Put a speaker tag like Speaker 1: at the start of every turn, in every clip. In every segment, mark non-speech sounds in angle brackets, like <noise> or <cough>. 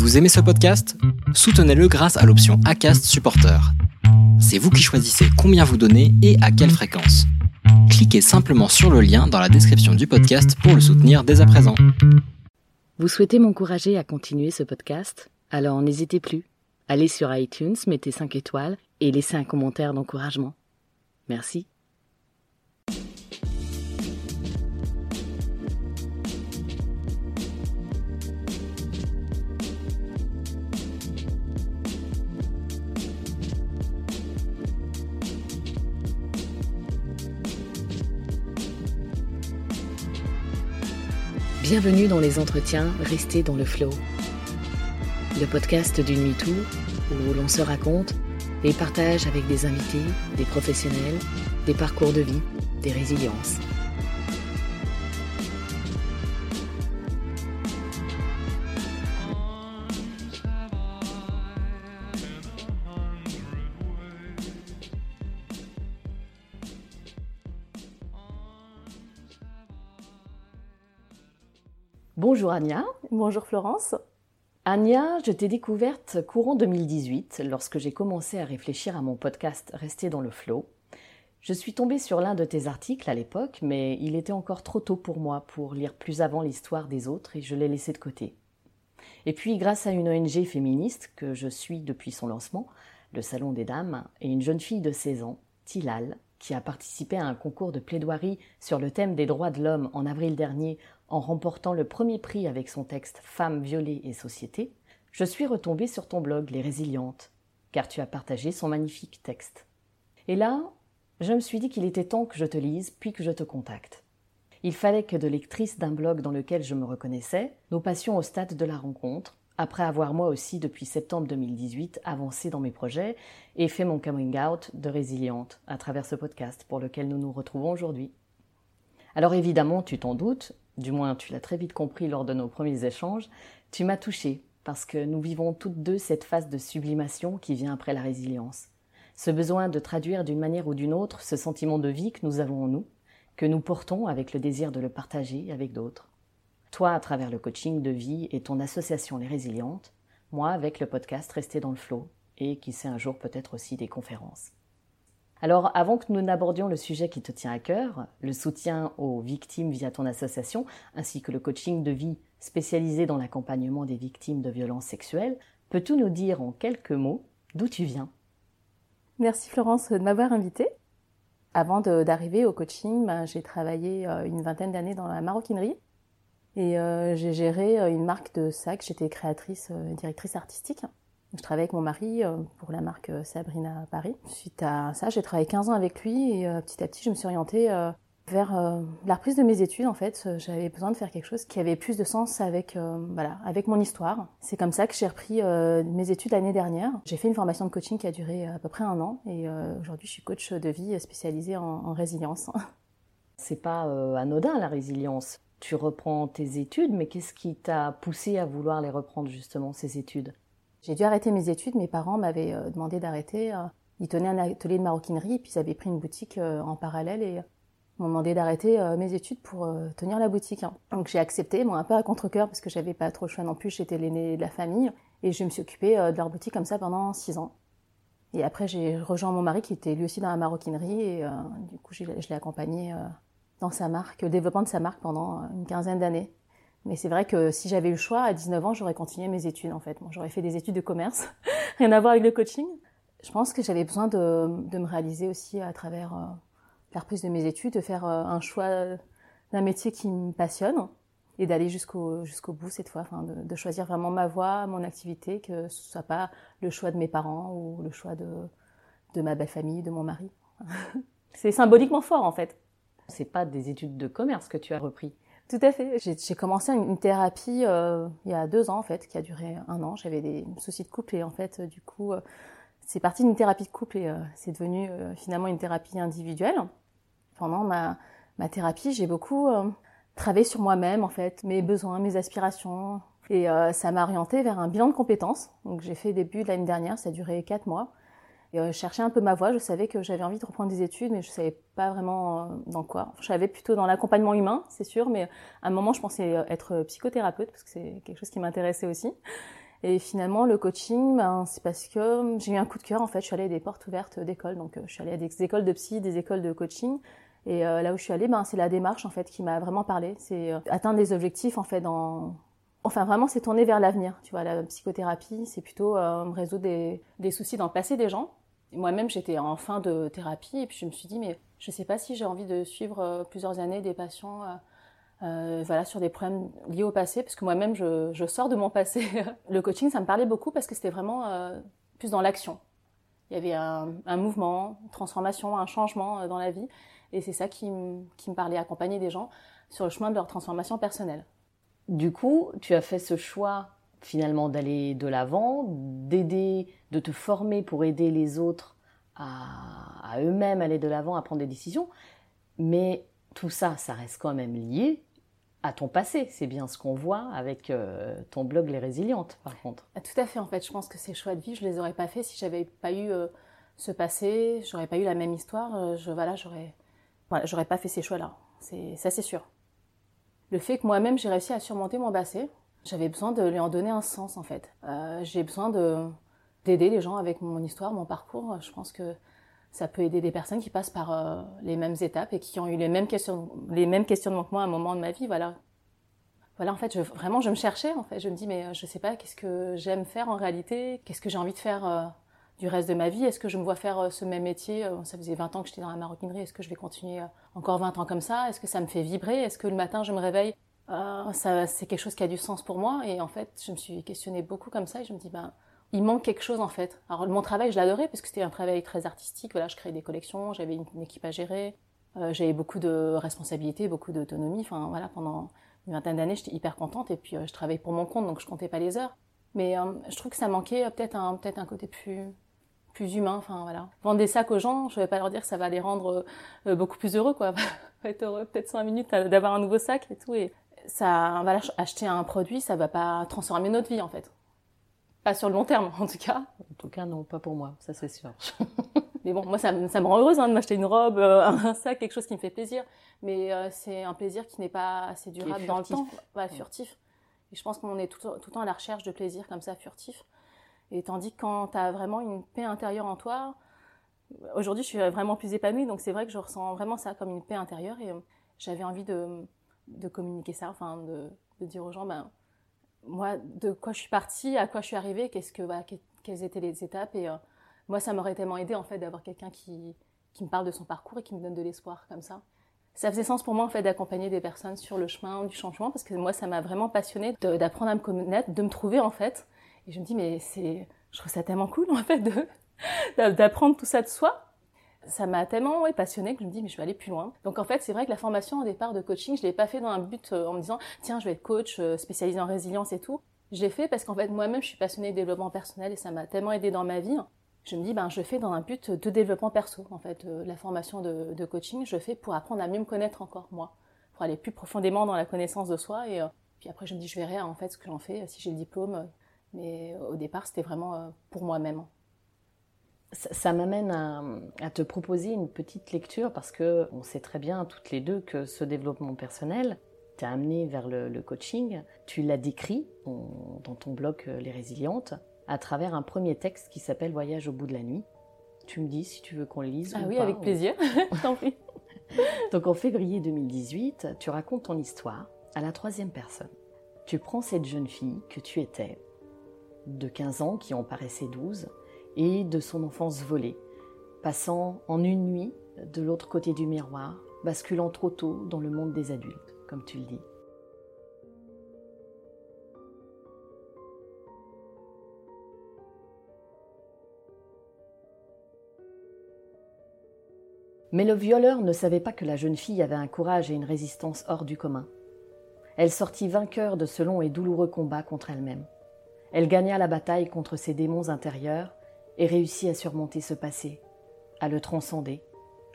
Speaker 1: Vous aimez ce podcast? Soutenez-le grâce à l'option ACAST Supporter. C'est vous qui choisissez combien vous donnez et à quelle fréquence. Cliquez simplement sur le lien dans la description du podcast pour le soutenir dès à présent.
Speaker 2: Vous souhaitez m'encourager à continuer ce podcast? Alors n'hésitez plus. Allez sur iTunes, mettez 5 étoiles et laissez un commentaire d'encouragement. Merci. Bienvenue dans les entretiens Restez dans le flow. Le podcast d'une MeToo où l'on se raconte et partage avec des invités, des professionnels, des parcours de vie, des résiliences. Bonjour Ania.
Speaker 3: Bonjour Florence.
Speaker 2: Ania, je t'ai découverte courant 2018 lorsque j'ai commencé à réfléchir à mon podcast Rester dans le flow. Je suis tombée sur l'un de tes articles à l'époque, mais il était encore trop tôt pour moi pour lire plus avant l'histoire des autres et je l'ai laissé de côté. Et puis, grâce à une ONG féministe que je suis depuis son lancement, le Salon des Dames, et une jeune fille de 16 ans, Tilal, qui a participé à un concours de plaidoirie sur le thème des droits de l'homme en avril dernier en remportant le premier prix avec son texte Femmes, violées et société, je suis retombée sur ton blog Les Résilientes, car tu as partagé son magnifique texte. Et là, je me suis dit qu'il était temps que je te lise, puis que je te contacte. Il fallait que de lectrice d'un blog dans lequel je me reconnaissais, nous passions au stade de la rencontre, après avoir moi aussi depuis septembre 2018 avancé dans mes projets et fait mon coming out de résiliente à travers ce podcast pour lequel nous nous retrouvons aujourd'hui. Alors évidemment, tu t'en doutes, du moins tu l'as très vite compris lors de nos premiers échanges, tu m'as touchée parce que nous vivons toutes deux cette phase de sublimation qui vient après la résilience. Ce besoin de traduire d'une manière ou d'une autre ce sentiment de vie que nous avons en nous, que nous portons avec le désir de le partager avec d'autres. Toi à travers le coaching de vie et ton association Les Résilientes, moi avec le podcast Rester dans le flot et qui sait un jour peut-être aussi des conférences. Alors, avant que nous n'abordions le sujet qui te tient à cœur, le soutien aux victimes via ton association, ainsi que le coaching de vie spécialisé dans l'accompagnement des victimes de violences sexuelles, peux-tu nous dire en quelques mots d'où tu viens?
Speaker 3: Merci Florence de m'avoir invitée. Avant d'arriver au coaching, ben, j'ai travaillé euh, une vingtaine d'années dans la maroquinerie et euh, j'ai géré euh, une marque de sacs. J'étais créatrice et directrice artistique. Je travaillais avec mon mari euh, pour la marque euh, Sabrina Paris. Suite à ça, j'ai travaillé 15 ans avec lui et euh, petit à petit, je me suis orientée vers la reprise de mes études. En fait, j'avais besoin de faire quelque chose qui avait plus de sens avec voilà, avec mon histoire. C'est comme ça que j'ai repris mes études l'année dernière. J'ai fait une formation de coaching qui a duré à peu près un an et aujourd'hui, je suis coach de vie spécialisée en résilience. <laughs>
Speaker 2: C'est pas anodin la résilience. Tu reprends tes études, mais qu'est-ce qui t'a poussé à vouloir les reprendre justement ces études?
Speaker 3: J'ai dû arrêter mes études. Mes parents m'avaient euh, demandé d'arrêter. Euh. Ils tenaient un atelier de maroquinerie puis ils avaient pris une boutique euh, en parallèle et m'ont demandé d'arrêter mes études pour tenir la boutique. Hein. Donc j'ai accepté, un peu à contre-cœur parce que j'avais pas trop le choix non plus, j'étais l'aîné de la famille et je me suis occupée de leur boutique comme ça pendant six ans. Et après j'ai rejoint mon mari qui était lui aussi dans la maroquinerie et du coup je l'ai accompagné dans sa marque, le développement de sa marque pendant une quinzaine d'années. Mais c'est vrai que si j'avais eu le choix, à 19 ans, j'aurais continué mes études en fait. j'aurais fait des études de commerce, <laughs> rien à voir avec le coaching. Je pense que j'avais besoin de, de, me réaliser aussi à travers euh, la reprise de mes études, de faire euh, un choix d'un métier qui me passionne et d'aller jusqu'au bout cette fois, enfin, de, de, choisir vraiment ma voie, mon activité, que ce soit pas le choix de mes parents ou le choix de, de ma belle famille, de mon mari. <laughs> c'est symboliquement fort en fait.
Speaker 2: C'est pas des études de commerce que tu as repris.
Speaker 3: Tout à fait. J'ai commencé une, thérapie euh, il y a deux ans en fait, qui a duré un an. J'avais des soucis de couple et en fait, euh, du coup, euh, c'est parti d'une thérapie de couple et c'est devenu finalement une thérapie individuelle. Pendant ma, ma thérapie, j'ai beaucoup travaillé sur moi-même en fait, mes besoins, mes aspirations, et ça m'a orienté vers un bilan de compétences. Donc j'ai fait début de l'année dernière, ça a duré quatre mois. Et euh, je cherchais un peu ma voie. Je savais que j'avais envie de reprendre des études, mais je savais pas vraiment euh, dans quoi. je savais plutôt dans l'accompagnement humain, c'est sûr, mais à un moment, je pensais euh, être psychothérapeute parce que c'est quelque chose qui m'intéressait aussi. Et finalement, le coaching, ben, c'est parce que j'ai eu un coup de cœur. En fait, je suis allée à des portes ouvertes d'écoles. Donc, je suis allée à des écoles de psy, des écoles de coaching. Et là où je suis allée, ben, c'est la démarche en fait qui m'a vraiment parlé. C'est atteindre des objectifs en fait dans Enfin, vraiment, c'est tourné vers l'avenir. Tu vois, la psychothérapie, c'est plutôt euh, résoudre des, des, soucis dans le passé des gens. Moi-même, j'étais en fin de thérapie et puis je me suis dit, mais je ne sais pas si j'ai envie de suivre euh, plusieurs années des patients euh, euh, voilà, sur des problèmes liés au passé, parce que moi-même, je, sors de mon passé. <laughs> le coaching, ça me parlait beaucoup parce que c'était vraiment plus dans l'action. Il y avait un, mouvement, une transformation, un changement dans la vie. Et c'est ça qui me parlait, accompagner des gens sur le chemin de leur transformation personnelle.
Speaker 2: Du coup, tu as fait ce choix finalement d'aller de l'avant, d'aider, de te former pour aider les autres à, eux-mêmes aller de l'avant, à prendre des décisions. Mais tout ça, ça reste quand même lié à ton passé. C'est bien ce qu'on voit avec euh, ton blog Les Résilientes, par contre.
Speaker 3: Ah, tout à fait, en fait. Je pense que ces choix de vie, je les aurais pas faits si j'avais pas eu euh, ce passé, j'aurais pas eu la même histoire. Euh, je, voilà, j'aurais, voilà, pas fait ces choix-là. Ça, c'est sûr le fait que moi-même j'ai réussi à surmonter mon passé, j'avais besoin de lui en donner un sens en fait. Euh, j'ai besoin de d'aider les gens avec mon histoire, mon parcours. Je pense que ça peut aider des personnes qui passent par euh, les mêmes étapes et qui ont eu les mêmes questions, les mêmes questionnements que moi à un moment de ma vie. Voilà. Voilà, en fait, vraiment, je me cherchais. En fait, je me dis, mais je sais pas, qu'est-ce que j'aime faire en réalité? Qu'est-ce que j'ai envie de faire euh, du reste de ma vie? Est-ce que je me vois faire euh, ce même métier? Euh, Ça faisait 20 ans que j'étais dans la maroquinerie. Est-ce que je vais continuer euh, encore 20 ans comme ça? Est-ce que ça me fait vibrer? Est-ce que le matin je me réveille ça, c'est quelque chose qui a du sens pour moi. Et en fait, je me suis questionnée beaucoup comme ça et je me dis, ben, il manque quelque chose en fait. Alors mon travail, je l'adorais parce que c'était un travail très artistique. Voilà, je créais des collections, j'avais une, équipe à gérer, j'avais beaucoup de responsabilités, beaucoup d'autonomie. Enfin voilà, pendant une vingtaine d'années, j'étais hyper contente et puis je travaillais pour mon compte, donc je comptais pas les heures. Mais je trouve que ça manquait peut-être un peut-être un côté plus plus humain. Enfin voilà, vendre des sacs aux gens, je vais pas leur dire que ça va les rendre euh, beaucoup plus heureux quoi. <laughs> être heureux peut-être cinq minutes d'avoir un nouveau sac et tout et ça acheter un produit ça va pas transformer notre vie en fait. Pas sur le long terme en tout cas.
Speaker 2: En tout cas non, pas pour moi, ça c'est sûr. <laughs>
Speaker 3: Mais bon, moi ça, ça me rend heureuse hein, de m'acheter une robe, euh, un sac, quelque chose qui me fait plaisir. Mais euh, c'est un plaisir qui n'est pas assez durable dans le temps, ouais, furtif. Et je pense qu'on est tout, tout le temps à la recherche de plaisir comme ça, furtif. Et tandis que quand tu as vraiment une paix intérieure en toi, aujourd'hui je suis vraiment plus épanouie, donc c'est vrai que je ressens vraiment ça comme une paix intérieure et euh, j'avais envie de, de, communiquer ça, enfin de, de, dire aux gens, ben, moi, de quoi je suis partie, à quoi je suis arrivée, qu'est-ce que, bah, quelles étaient les étapes et euh, moi ça m'aurait tellement aidé en fait d'avoir quelqu'un qui, qui me parle de son parcours et qui me donne de l'espoir comme ça. Ça faisait sens pour moi en fait d'accompagner des personnes sur le chemin du changement parce que moi ça m'a vraiment passionné d'apprendre à me connaître, de me trouver en fait et je me dis, mais c'est, je trouve ça tellement cool, <laughs> en fait, d'apprendre tout ça de soi. Ça m'a tellement ouais, passionnée que je me dis, mais je vais aller plus loin. Donc, en fait, c'est vrai que la formation au départ de coaching, je l'ai pas fait dans un but euh, en me disant, tiens, je vais être coach euh, spécialisé en résilience et tout. Je l'ai fait parce qu'en fait, moi-même, je suis passionnée de développement personnel et ça m'a tellement aidé dans ma vie. Je me dis, ben, je fais dans un but de développement perso. En fait, euh, la formation de, coaching, je fais pour apprendre à mieux me connaître encore, moi. Pour aller plus profondément dans la connaissance de soi. Et puis après, je me dis, je verrai, en fait, ce que j'en fais. Si j'ai le diplôme, mais au départ, c'était vraiment pour moi-même.
Speaker 2: Ça, m'amène à, te proposer une petite lecture parce que on sait très bien toutes les deux que ce développement personnel t'a amené vers le, coaching. Tu l'as décrit dans ton blog euh, Les Résilientes à travers un premier texte qui s'appelle Voyage au bout de la nuit. Tu me dis si tu veux qu'on le lise.
Speaker 3: Ah oui, avec plaisir. <laughs> Tant pis.
Speaker 2: Donc en février 2018, tu racontes ton histoire à la troisième personne. Tu prends cette jeune fille que tu étais de 15 ans qui en paraissait 12, et de son enfance volée, passant en une nuit de l'autre côté du miroir, basculant trop tôt dans le monde des adultes, comme tu le dis. Mais le violeur ne savait pas que la jeune fille avait un courage et une résistance hors du commun. Elle sortit vainqueur de ce long et douloureux combat contre elle-même. Elle gagna la bataille contre ses démons intérieurs et réussit à surmonter ce passé, à le transcender,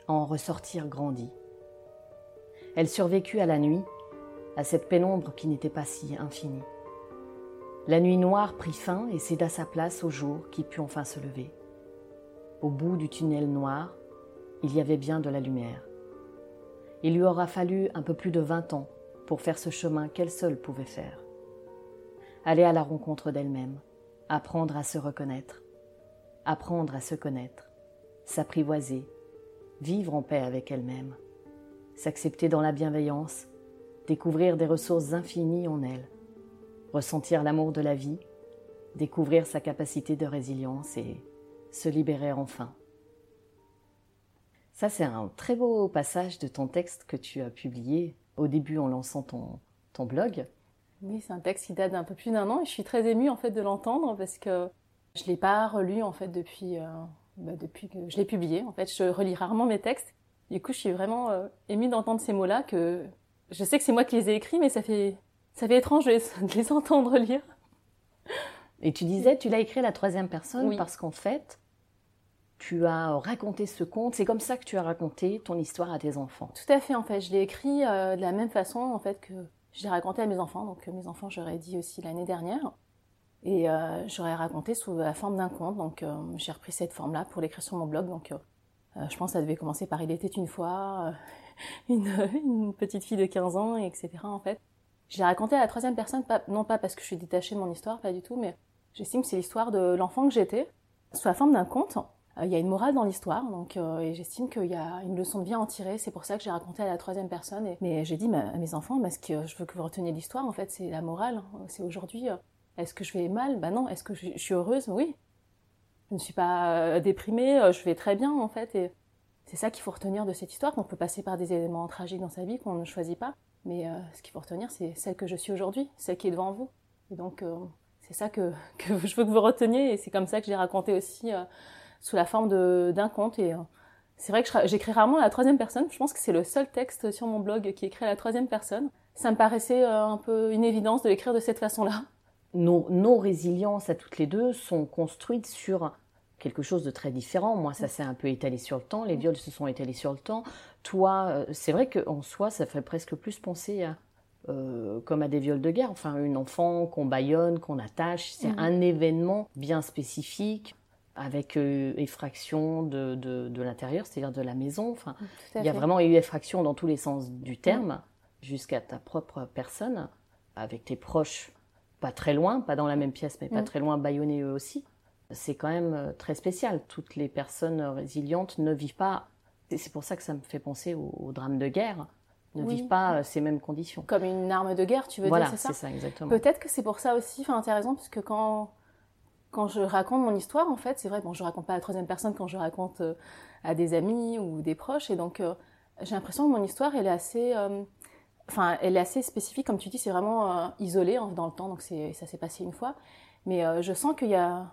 Speaker 2: à en ressortir grandi. Elle survécut à la nuit, à cette pénombre qui n'était pas si infinie. La nuit noire prit fin et céda sa place au jour qui put enfin se lever. Au bout du tunnel noir, il y avait bien de la lumière. Il lui aura fallu un peu plus de vingt ans pour faire ce chemin qu'elle seule pouvait faire aller à la rencontre d'elle-même, apprendre à se reconnaître, apprendre à se connaître, s'apprivoiser, vivre en paix avec elle-même, s'accepter dans la bienveillance, découvrir des ressources infinies en elle, ressentir l'amour de la vie, découvrir sa capacité de résilience et se libérer enfin. Ça, c'est un très beau passage de ton texte que tu as publié au début en lançant ton, blog.
Speaker 3: Oui, c'est un texte qui date d'un peu plus d'un an et je suis très émue en fait de l'entendre parce que je l'ai pas relu en fait depuis euh, bah, depuis que je l'ai publié. En fait, je relis rarement mes textes. Du coup, je suis vraiment euh, émue d'entendre ces mots-là que je sais que c'est moi qui les ai écrits, mais ça fait ça fait étrange de les, <laughs> entendre lire.
Speaker 2: Et tu disais, tu l'as écrit à la troisième personne parce qu'en fait, tu as raconté ce conte. C'est comme ça que tu as raconté ton histoire à tes enfants.
Speaker 3: Tout à fait, en fait. Je l'ai écrit euh, de la même façon, en fait, que je l'ai raconté à mes enfants. Donc, mes enfants, j'aurais dit aussi l'année dernière. Et euh, j'aurais raconté sous la forme d'un conte. Donc, euh, j'ai repris cette forme-là pour l'écrire sur mon blog. Donc, je pense que ça devait commencer par Il était une fois, <laughs> une, petite fille de 15 ans, etc. En fait, je l'ai raconté à la troisième personne, non pas parce que je suis détachée de mon histoire, pas du tout, mais j'estime que c'est l'histoire de l'enfant que j'étais, sous la forme d'un conte. Euh, il y a une morale dans l'histoire, donc euh, j'estime qu'il y a une leçon de bien à en tirer. C'est pour ça que j'ai raconté à la troisième personne. Mais j'ai dit à mes enfants, que je veux que vous reteniez l'histoire, en fait, c'est la morale. C'est aujourd'hui. Euh, est-ce que je vais mal? Ben non. Est-ce que je, suis heureuse? Oui. Je ne suis pas déprimée. Je vais très bien, en fait. Et c'est ça qu'il faut retenir de cette histoire. Qu'on peut passer par des éléments tragiques dans sa vie qu'on ne choisit pas. Mais ce qu'il faut retenir, c'est celle que je suis aujourd'hui, celle qui est devant vous. Et donc, c'est ça <laughs> que, je veux que vous reteniez. Et c'est comme ça que j'ai raconté aussi sous la forme d'un conte. Et euh, c'est vrai que j'écris rarement à la troisième personne. Je pense que c'est le seul texte sur mon blog qui écrit à la troisième personne. Ça me paraissait euh, un peu une évidence de l'écrire de cette façon-là.
Speaker 2: Nos, nos résiliences à toutes les deux sont construites sur quelque chose de très différent. Moi, ça s'est un peu étalé sur le temps. Les viols se sont étalés sur le temps. Toi, euh, c'est vrai qu'en soi, ça fait presque plus penser à, comme à des viols de guerre. Enfin, une enfant qu'on baillonne, qu'on attache, c'est mm-hmm. un événement bien spécifique avec euh, effraction de, de, l'intérieur, c'est-à-dire de la maison. Enfin, il y a vraiment eu effraction dans tous les sens du terme, jusqu'à ta propre personne, avec tes proches, pas très loin, pas dans la même pièce, mais pas très loin, bâillonnés eux aussi. C'est quand même euh, très spécial. Toutes les personnes résilientes ne vivent pas. C'est pour ça que ça me fait penser au, drame de guerre. Ne vivent pas euh, ces mêmes conditions.
Speaker 3: Comme une arme de guerre, tu veux
Speaker 2: dire,
Speaker 3: c'est ça
Speaker 2: c'est ça, exactement.
Speaker 3: Peut-être que c'est pour ça aussi, enfin, tu as raison, parce que quand quand je raconte mon histoire, en fait, c'est vrai, bon, je raconte pas à la troisième personne quand je raconte euh, à des amis ou des proches, et donc euh, j'ai l'impression que mon histoire, elle est assez, euh, enfin, elle est assez spécifique, comme tu dis, c'est vraiment isolé hein, dans le temps, donc ça s'est passé une fois, mais je sens qu'il y a,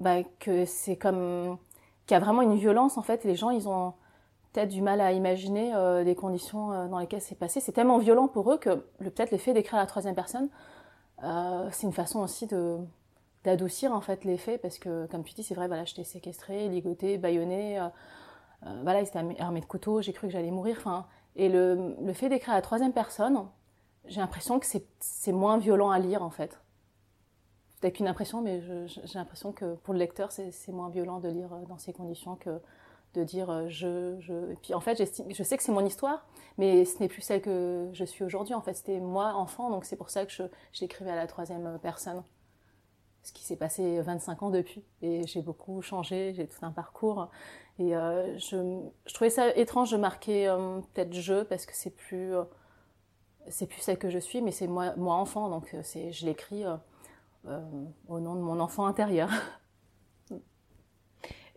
Speaker 3: bah, que c'est comme, qu'il y a vraiment une violence en fait, les gens, ils ont peut-être du mal à imaginer les conditions dans lesquelles c'est passé. C'est tellement violent pour eux que peut-être le fait d'écrire à la troisième personne, c'est une façon aussi de d'adoucir en fait les faits parce que comme tu dis c'est vrai voilà j'étais séquestrée ligotée bâillonnée euh, euh, voilà ils étaient armés de couteaux j'ai cru que j'allais mourir enfin et le, le fait d'écrire à la troisième personne j'ai l'impression que c'est moins violent à lire en fait peut-être qu'une impression mais j'ai l'impression que pour le lecteur c'est moins violent de lire euh, dans ces conditions que de dire je je et puis en fait je sais que c'est mon histoire mais ce n'est plus celle que je suis aujourd'hui en fait c'était moi enfant donc c'est pour ça que j'écrivais à la troisième personne ce qui s'est passé 25 ans depuis. Et j'ai beaucoup changé, j'ai tout un parcours. Et euh, je, je, trouvais ça étrange de marquer euh, peut-être je, parce que c'est plus, euh, c'est plus celle que je suis, mais c'est moi, moi enfant, donc c'est, je l'écris au nom de mon enfant intérieur. <laughs>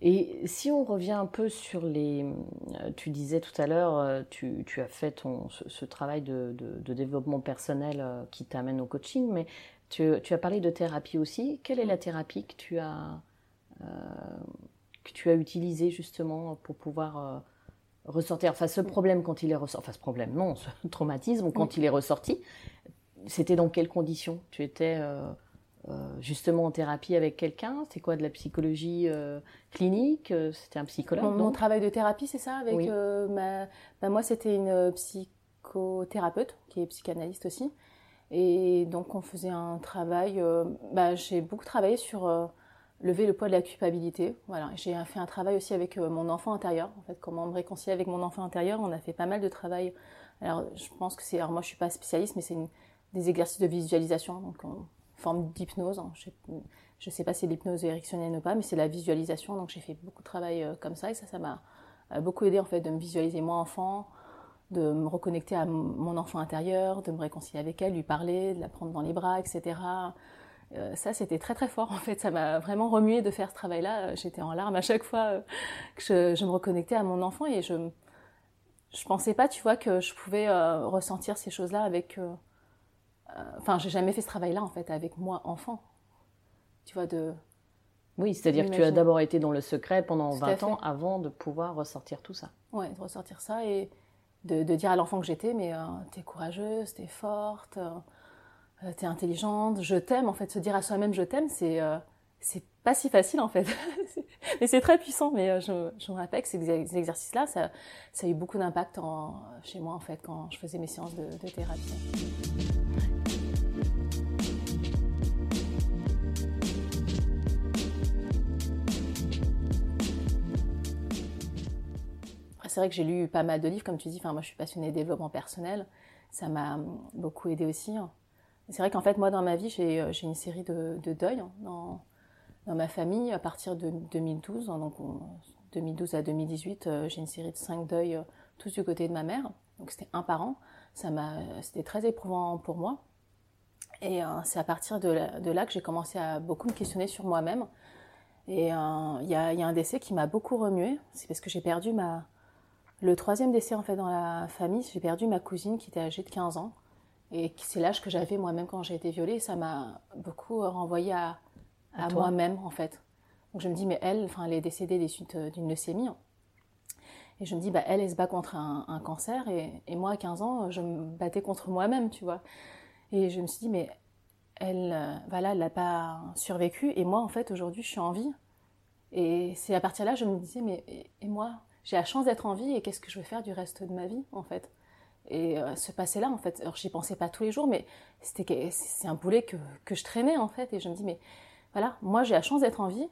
Speaker 2: Et si on revient un peu sur les... Tu disais tout à l'heure, tu, tu, as fait ton, ce, travail de, de, de, développement personnel qui t'amène au coaching, mais tu, as parlé de thérapie aussi. Quelle est la thérapie que tu as, que tu as utilisée justement pour pouvoir euh, ressortir. Enfin, ce problème quand il est ressorti, enfin ce problème, non, ce <laughs> traumatisme quand il est ressorti, c'était dans quelles conditions? Tu étais euh, justement en thérapie avec quelqu'un? C'est quoi de la psychologie clinique? C'était un psychologue
Speaker 3: mon, mon, travail de thérapie, c'est ça Avec ma, bah, moi, c'était une psychothérapeute qui est psychanalyste aussi. Et donc on faisait un travail, euh, bah, j'ai beaucoup travaillé sur euh, lever le poids de la culpabilité. Voilà, j'ai fait un travail aussi avec euh, mon enfant intérieur. En fait, comment me réconcilier avec mon enfant intérieur. On a fait pas mal de travail. Alors je pense que c'est, alors moi je suis pas spécialiste, mais c'est des exercices de visualisation. Donc on forme d'hypnose. Hein. Je ne sais pas si l'hypnose érectionnelle ou pas, mais c'est la visualisation. Donc j'ai fait beaucoup de travail comme ça et ça, ça m'a beaucoup aidé en fait de me visualiser moi enfant, de me reconnecter à mon enfant intérieur, de me réconcilier avec elle, lui parler, de la prendre dans les bras, etc. Euh, ça, c'était très très fort <laughs> en fait. Ça m'a vraiment remué de faire ce travail-là. Euh, j'étais en larmes à chaque fois euh, que je, me reconnectais à mon enfant et je je pensais pas, tu vois, que je pouvais ressentir ces choses-là avec. Enfin, j'ai jamais fait ce travail-là en fait avec moi enfant. Tu vois de.
Speaker 2: Oui, c'est-à-dire que tu as d'abord été dans le secret pendant 20 ans avant de pouvoir ressortir tout ça.
Speaker 3: Ouais, de ressortir ça et de, dire à l'enfant que j'étais, mais t'es courageuse, t'es forte. Euh, t'es intelligente, je t'aime. En fait, se dire à soi-même je t'aime, c'est euh, pas si facile en fait. <laughs> mais c'est très puissant. Mais euh, je, je me rappelle que ces, exercices-là, ça, ça, a eu beaucoup d'impact chez moi en fait quand je faisais mes séances de, thérapie. c'est vrai que j'ai lu pas mal de livres, comme tu dis. Moi, je suis passionnée de développement personnel. Ça m'a beaucoup aidé aussi. Hein. C'est vrai qu'en fait, moi, dans ma vie, j'ai euh, une série de, de deuils hein, dans, ma famille à partir de 2012. Hein, donc, 2012 à 2018, euh, j'ai une série de cinq deuils, euh, tous du côté de ma mère. Donc, c'était un par an. C'était très éprouvant pour moi. Et c'est à partir de, là que j'ai commencé à beaucoup me questionner sur moi-même. Et il y, a, y, a, un décès qui m'a beaucoup remué. C'est parce que j'ai perdu ma... Le troisième décès, en fait, dans la famille, j'ai perdu ma cousine qui était âgée de 15 ans. Et c'est l'âge que j'avais moi-même quand j'ai été violée. Ça m'a beaucoup renvoyé à, à, moi-même, en fait. Donc je me dis, mais elle, enfin, elle est décédée des suites euh, d'une leucémie. Et je me dis, bah, elle, elle se bat contre un, cancer. Et, et, moi, à 15 ans, je me battais contre moi-même, tu vois. Et je me suis dit, mais elle, euh, voilà, elle n'a pas survécu. Et moi, en fait, aujourd'hui, je suis en vie. Et c'est à partir de là, je me disais, mais et moi, j'ai la chance d'être en vie. Et qu'est-ce que je vais faire du reste de ma vie, en fait? Et euh, ce passé-là, en fait, alors j'y pensais pas tous les jours, mais c'était c'est un boulet que, que, je traînais en fait, et je me dis mais voilà, moi j'ai la chance d'être en vie,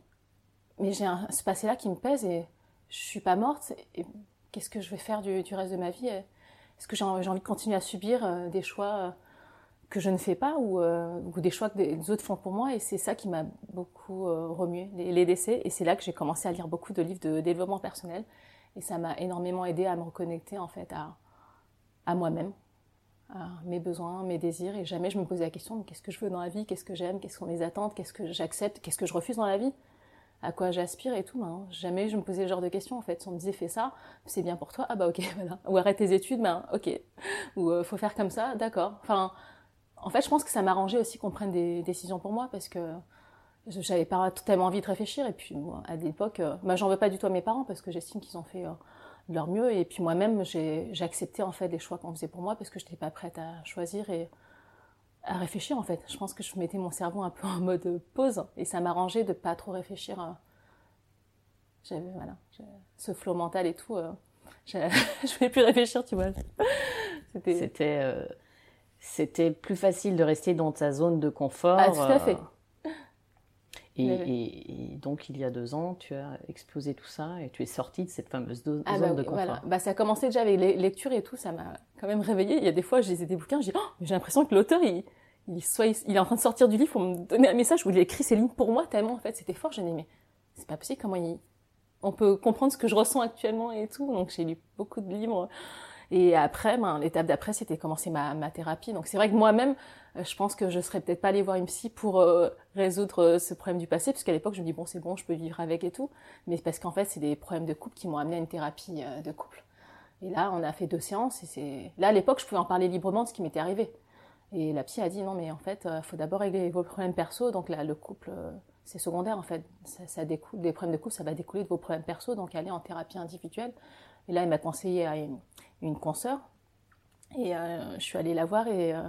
Speaker 3: mais j'ai ce passé-là qui me pèse et je suis pas morte. Et qu'est-ce que je vais faire du, du reste de ma vie? Est-ce que j'ai envie de continuer à subir euh, des choix euh, que je ne fais pas ou, ou des choix que des autres font pour moi? Et c'est ça qui m'a beaucoup remué, les, les, décès. Et c'est là que j'ai commencé à lire beaucoup de livres de développement personnel, et ça m'a énormément aidé à me reconnecter en fait à à moi-même, à mes besoins, mes désirs, et jamais je me posais la question qu'est-ce que je veux dans la vie, qu'est-ce que j'aime, quelles sont mes attentes, qu'est-ce que j'accepte, qu'est-ce que je refuse dans la vie, à quoi j'aspire et tout. Ben, jamais je me posais ce genre de questions en fait. Si on me disait fais ça, c'est bien pour toi, ah bah ok. <laughs> Ou arrête tes études, ben ok. Ou euh, faut faire comme ça, d'accord. Enfin, en fait, je pense que ça m'arrangeait aussi qu'on prenne des décisions pour moi parce que j'avais pas tellement envie de réfléchir. Et puis, à l'époque, euh, j'en veux pas du tout à mes parents parce que j'estime qu'ils ont fait euh, leur mieux. Et puis moi-même, j'ai accepté en fait les choix qu'on faisait pour moi parce que je n'étais pas prête à choisir et à réfléchir en fait. Je pense que je mettais mon cerveau un peu en mode pause et ça m'arrangeait de pas trop réfléchir. Euh. J'avais voilà, ce flot mental et tout. Euh. je <laughs> ne voulais plus réfléchir, tu vois.
Speaker 2: C'était euh, c'était plus facile de rester dans ta zone de confort.
Speaker 3: Ah, tout à fait.
Speaker 2: Et, donc, il y a deux ans, tu as explosé tout ça et tu es sortie de cette fameuse ah
Speaker 3: zone
Speaker 2: bah de confort.
Speaker 3: Voilà. Bah, ça a commencé déjà avec les lectures et tout, ça m'a quand même réveillée. Il y a des fois, j'ai des bouquins, j'ai oh, j'ai l'impression que l'auteur, il, il, soit, il est en train de sortir du livre pour me donner un message où il a écrit ces lignes pour moi tellement, en fait, c'était fort. J'ai dit, mais c'est pas possible, comment il, on peut comprendre ce que je ressens actuellement et tout. Donc, j'ai lu beaucoup de livres et après, ben, l'étape d'après, c'était commencer ma, thérapie. Donc c'est vrai que moi-même, euh, je pense que je serais peut-être pas allée voir une psy pour euh, résoudre euh, ce problème du passé, parce qu'à l'époque, je me dis bon, c'est bon, je peux vivre avec et tout. Mais parce qu'en fait, c'est des problèmes de couple qui m'ont amené à une thérapie de couple. Et là, on a fait deux séances. Et c'est là, à l'époque, je pouvais en parler librement de ce qui m'était arrivé. Et la psy a dit non, mais en fait, il faut d'abord régler vos problèmes perso. Donc là, le couple, c'est secondaire en fait. Ça, découle, des problèmes de couple, ça va découler de vos problèmes perso. Donc aller en thérapie individuelle. Et là, elle m'a conseillé à une, une consoeur. Et euh, je suis allée la voir et euh,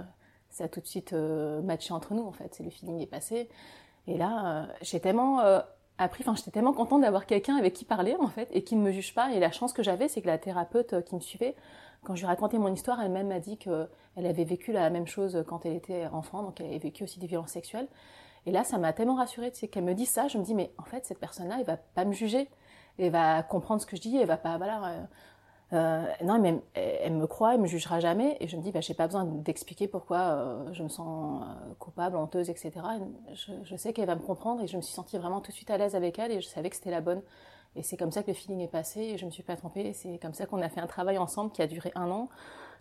Speaker 3: ça a tout de suite euh, matché entre nous en fait. C'est le feeling est passé. Et là, j'ai tellement appris, enfin j'étais tellement contente d'avoir quelqu'un avec qui parler en fait et qui ne me juge pas. Et la chance que j'avais, c'est que la thérapeute qui me suivait, quand je lui racontais mon histoire, elle-même m'a dit qu'elle avait vécu la même chose quand elle était enfant, donc elle avait vécu aussi des violences sexuelles. Et là, ça m'a tellement rassurée, c'est qu'elle me dit ça, je me dis mais en fait cette personne-là, elle va pas me juger, elle va comprendre ce que je dis, elle va pas voilà Euh, non, mais elle, me croit, elle me jugera jamais. Et je me dis, bah, j'ai pas besoin d'expliquer pourquoi euh, je me sens euh, coupable, honteuse, etc. Je, sais qu'elle va me comprendre et je me suis sentie vraiment tout de suite à l'aise avec elle et je savais que c'était la bonne. Et c'est comme ça que le feeling est passé et je me suis pas trompée. C'est comme ça qu'on a fait un travail ensemble qui a duré un an.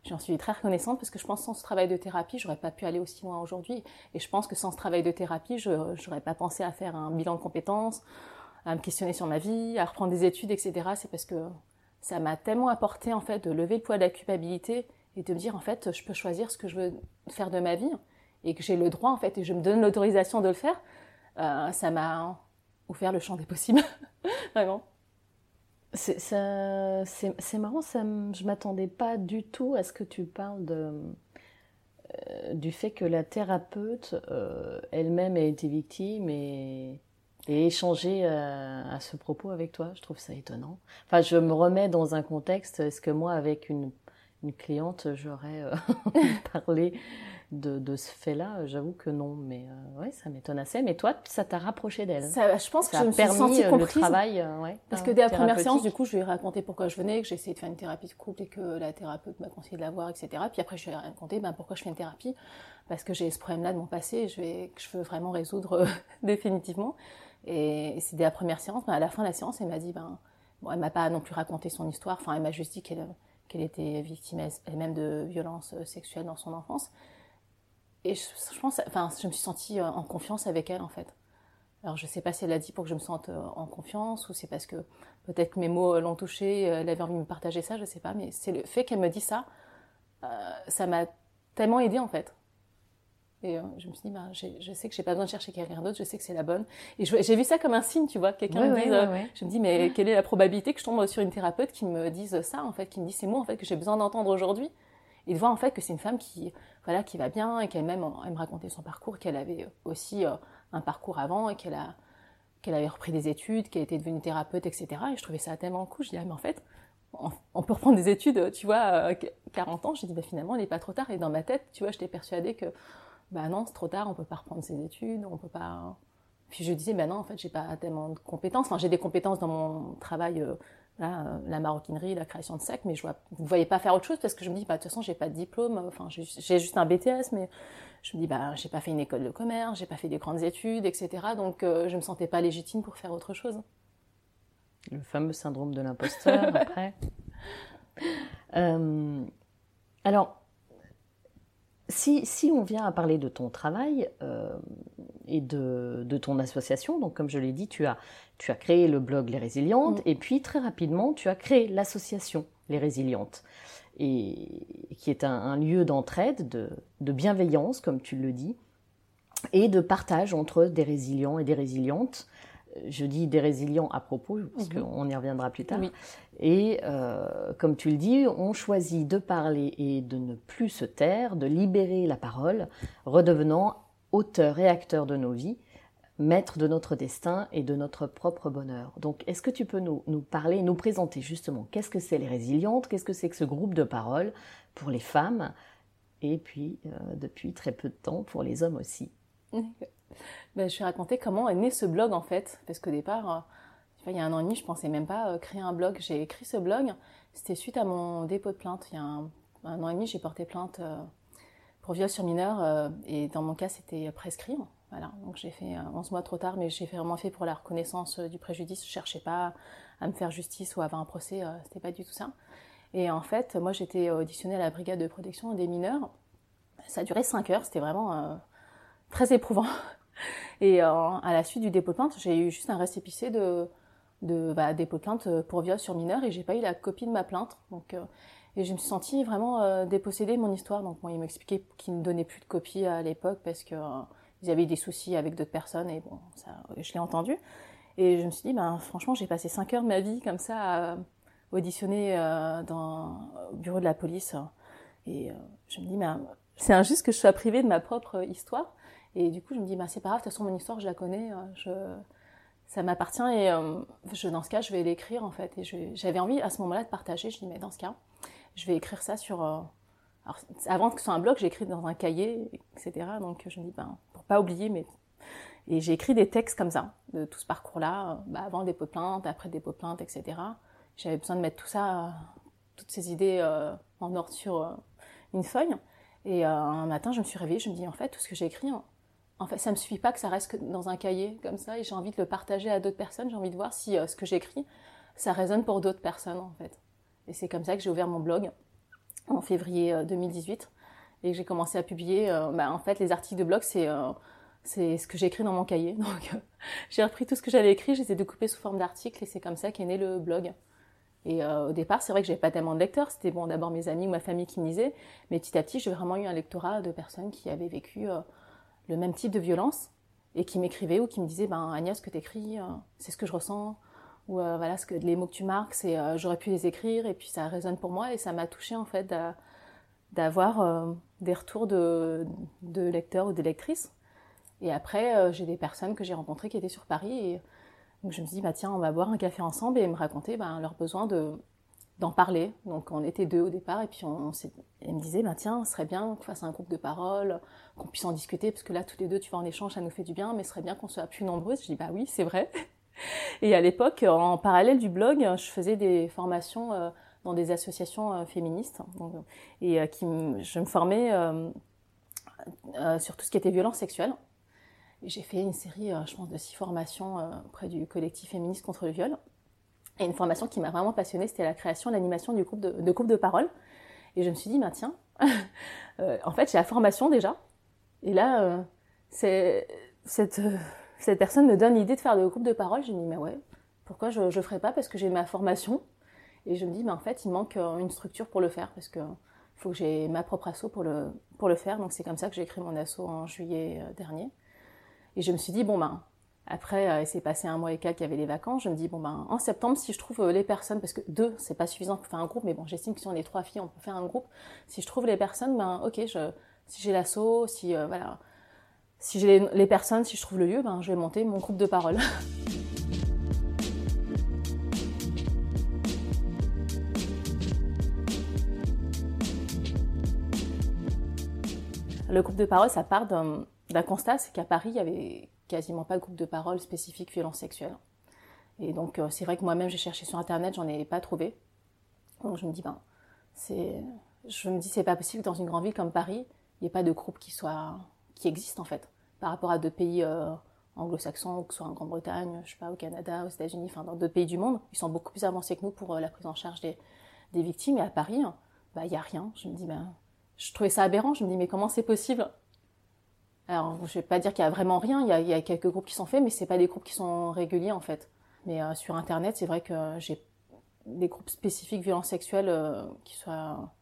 Speaker 3: J'en suis très reconnaissante parce que je pense que sans ce travail de thérapie, j'aurais pas pu aller aussi loin aujourd'hui. Et je pense que sans ce travail de thérapie, je n'aurais pas pensé à faire un bilan de compétences, à me questionner sur ma vie, à reprendre des études, etc. C'est parce que ça m'a tellement apporté en fait de lever le poids de la culpabilité et de me dire en fait je peux choisir ce que je veux faire de ma vie et que j'ai le droit en fait et je me donne l'autorisation de le faire. Euh, ça m'a ouvert le champ des possibles, <laughs> vraiment.
Speaker 2: C'est marrant, ça, je m'attendais pas du tout à ce que tu parles euh, du fait que la thérapeute euh, elle-même a été victime et et échanger euh, à ce propos avec toi. Je trouve ça étonnant. Enfin, je me remets dans un contexte. Est-ce que moi, avec une, une cliente, j'aurais euh, <laughs> parlé de, de ce fait-là? J'avoue que non, mais euh, ouais, ça m'étonne assez. Mais toi, ça t'a rapproché d'elle.
Speaker 3: Je pense que je me suis sentie comprise.
Speaker 2: Le travail, ouais,
Speaker 3: Parce que dès la première séance, du coup, je lui ai raconté pourquoi je venais, que j'ai essayé de faire une thérapie de couple et que la thérapeute m'a conseillé de la voir, etc. Puis après, je lui ai raconté ben, pourquoi je fais une thérapie? Parce que j'ai ce problème-là de mon passé je vais, que je veux vraiment résoudre <laughs> définitivement. Et dès la première séance, mais à la fin de la séance, elle m'a dit, ben, bon, elle m'a pas non plus raconté son histoire, enfin, elle m'a juste dit qu'elle qu'elle était victime elle-même de violences euh, sexuelles dans son enfance. Et je, pense, enfin, je me suis sentie euh, en confiance avec elle, en fait. Alors, je sais pas si elle l'a dit pour que je me sente euh, en confiance, ou c'est parce que peut-être mes mots l'ont touchée, elle avait envie de me partager ça, je sais pas, mais c'est le fait qu'elle me dise ça, ça m'a tellement aidée, en fait. Et euh, je me suis dit, bah, je sais que j'ai pas besoin de chercher quelqu'un d'autre, je sais que c'est la bonne. Et j'ai vu ça comme un signe, tu vois, quelqu'un me dise, euh, je me dis, mais quelle est la probabilité que je tombe sur une thérapeute qui me dise ça, en fait, qui me dit ces mots, en fait, que j'ai besoin d'entendre aujourd'hui? Et de voir, en fait, que c'est une femme qui, voilà, qui va bien et qu'elle-même aime raconter son parcours, qu'elle avait aussi euh, un parcours avant et qu'elle a, qu'elle avait repris des études, qu'elle était devenue thérapeute, etc. Et je trouvais ça tellement cool. Je dis, ah, mais en fait, on, peut reprendre des études, tu vois, 40 ans. Je dis, bah, finalement, il n'est pas trop tard. Et dans ma tête, tu vois, j'étais persuadée que, bah non, c'est trop tard, on peut pas reprendre ses études, on peut pas. Puis je disais, bah non, en fait, j'ai pas tellement de compétences. Enfin, j'ai des compétences dans mon travail, euh, là, euh, la maroquinerie, la création de sacs, mais je vois, vous ne voyez pas faire autre chose parce que je me dis, bah de toute façon, j'ai pas de diplôme. Enfin, j'ai juste un BTS, mais je me dis, bah j'ai pas fait une école de commerce, j'ai pas fait des grandes études, etc. Donc, euh, je me sentais pas légitime pour faire autre chose.
Speaker 2: Le fameux syndrome de l'imposteur <laughs> après. alors, si, on vient à parler de ton travail euh, et de, ton association, donc comme je l'ai dit, tu as, tu as créé le blog Les Résilientes mm. et puis très rapidement, tu as créé l'association Les Résilientes, et, qui est un, lieu d'entraide, de, de, bienveillance, comme tu le dis, et de partage entre des résilients et des résilientes je dis des résilients à propos, parce mhm. qu'on y reviendra plus tard. Et euh, comme tu le dis, on choisit de parler et de ne plus se taire, de libérer la parole, redevenant auteur et acteur de nos vies, maître de notre destin et de notre propre bonheur. Donc, est-ce que tu peux nous, nous parler, nous présenter justement qu'est-ce que c'est les résilientes, qu'est-ce que c'est que ce groupe de parole pour les femmes, et puis euh, depuis très peu de temps pour les hommes aussi?
Speaker 3: Ben, je vais raconter comment est né ce blog en fait. Parce qu'au départ, euh, il y a un an et demi, je pensais même pas euh, créer un blog. J'ai écrit ce blog, c'était suite à mon dépôt de plainte. Il y a un, an et demi, j'ai porté plainte euh, pour viol sur mineur et dans mon cas, c'était prescrit. Voilà, donc j'ai fait 11 mois trop tard, mais j'ai vraiment fait pour la reconnaissance du préjudice. Je cherchais pas à me faire justice ou à avoir un procès, c'était pas du tout ça. Et en fait, moi j'étais auditionnée à la brigade de protection des mineurs. Ça a duré 5 heures, c'était vraiment très éprouvant. <laughs> <laughs> Et euh, à la suite du dépôt de plainte, j'ai eu juste un récépissé de, de bah, dépôt de plainte pour viol sur mineur et j'ai pas eu la copie de ma plainte. Donc, euh, et je me suis sentie vraiment euh, dépossédée de mon histoire. Donc moi, il m'expliquait qu'il ne donnait plus de copie à l'époque parce que ils avaient des soucis avec d'autres personnes et bon, je l'ai entendu. Et je me suis dit, ben franchement, j'ai passé cinq heures de ma vie comme ça à auditionner au bureau de la police. Et je me dis, ben, c'est injuste que je sois privée de ma propre histoire. Et du coup, je me dis, bah, c'est pas grave, de toute façon, mon histoire, je la connais, euh, je, ça m'appartient et euh, je, dans ce cas, je vais l'écrire en fait. Et j'avais envie à ce moment-là de partager. Je dis, mais dans ce cas, je vais écrire ça sur. Euh, alors, avant que ce soit un blog, j'ai écrit dans un cahier, etc. Donc, je me dis, ben, pour pas oublier, mais. Et j'ai écrit des textes comme ça, de tout ce parcours-là, bah, avant des pots de plainte, après des pots de plainte, etc. J'avais besoin de mettre tout ça, toutes ces idées en ordre sur une feuille. Et un matin, je me suis réveillée, je me dis en fait, tout ce que j'ai écrit, en fait, ça me suffit pas que ça reste dans un cahier comme ça, et j'ai envie de le partager à d'autres personnes. J'ai envie de voir si ce que j'écris, ça résonne pour d'autres personnes en fait. Et c'est comme ça que j'ai ouvert mon blog en février 2018 et que j'ai commencé à publier. Bah, en fait, les articles de blog, c'est ce que j'ai écrit dans mon cahier. <laughs> Donc, j'ai repris tout ce que j'avais écrit, j'ai découpé sous forme d'articles et c'est comme ça qu'est né le blog. Et euh, au départ, c'est vrai que j'avais pas tellement de lecteurs. C'était bon, d'abord mes amis ou ma famille qui me lisaient, mais petit à petit, j'ai vraiment eu un lectorat de personnes qui avaient vécu euh, le même type de violence et qui m'écrivaient ou qui me disaient, ben Agnès, ce que t'écris, euh, c'est ce que je ressens, ou voilà, ce que les mots que tu marques, c'est j'aurais pu les écrire et puis ça résonne pour moi et ça m'a touché en fait d'avoir des retours de, lecteurs ou de lectrices et après, euh, j'ai des personnes que j'ai rencontrées qui étaient sur Paris. Et donc je me suis dit, bah, tiens, on va boire un café ensemble et me raconter bah, leur besoin de, d'en parler. Donc on était deux au départ et puis on, me disait, bah, tiens, ce serait bien qu'on fasse un groupe de parole, qu'on puisse en discuter, parce que là, tous les deux, tu vas en échange, ça nous fait du bien, mais ce serait bien qu'on soit plus nombreuses. Je dis, bah oui, c'est vrai. <laughs> Et à l'époque, en parallèle du blog, je faisais des formations euh, dans des associations euh, féministes. et qui, je me formais sur tout ce qui était violence sexuelle. J'ai fait une série, euh, je pense, de six formations euh, auprès du collectif féministe contre le viol. Et une formation qui m'a vraiment passionnée, c'était la création, l'animation du groupe de, de groupe de parole. Et je me suis dit, bah tiens, <laughs> euh, en fait, j'ai la formation déjà. Et là, c'est cette, cette personne me donne l'idée de faire le groupe de parole. Me dis, mais ouais, pourquoi je ne ferais pas? Parce que j'ai ma formation. Et je me dis, mais en fait, il manque une structure pour le faire. Parce que faut que j'ai ma propre asso pour le, pour le faire. Donc c'est comme ça que j'ai créé mon asso en juillet dernier. Et je me suis dit, bon ben, après, euh, il s'est passé un mois et quelques, il y avait les vacances. Je me dis, bon ben, en septembre, si je trouve euh, les personnes, parce que deux, c'est pas suffisant pour faire un groupe, mais bon, j'estime que si on est trois filles, on peut faire un groupe. Si je trouve les personnes, ben, ok, si j'ai l'assaut, si, euh, voilà, si j'ai les, personnes, si je trouve le lieu, ben, je vais monter mon groupe de parole. <laughs> le groupe de parole, ça part d'un constat, c'est qu'à Paris, il y avait quasiment pas de groupe de parole spécifique violence sexuelle. Et donc, euh, c'est vrai que moi-même, j'ai cherché sur Internet, j'en ai pas trouvé. Donc, je me dis, ben, c'est, je me dis, c'est pas possible dans une grande ville comme Paris, il n'y ait pas de groupe qui soit, qui existe, en fait. Par rapport à d'autres pays euh, anglo-saxons, que ce soit en Grande-Bretagne, je sais pas, au Canada, aux États-Unis, enfin, dans d'autres pays du monde, ils sont beaucoup plus avancés que nous pour euh, la prise en charge des, des victimes. Et à Paris, bah, il y a rien. Je me dis, ben, je trouvais ça aberrant. Je me dis, mais comment c'est possible? Alors, je vais pas dire qu'il y a vraiment rien. Il y a, quelques groupes qui sont faits, mais c'est pas des groupes qui sont réguliers en fait. Mais euh, sur Internet, c'est vrai que j'ai des groupes spécifiques violences sexuelles euh, qui soient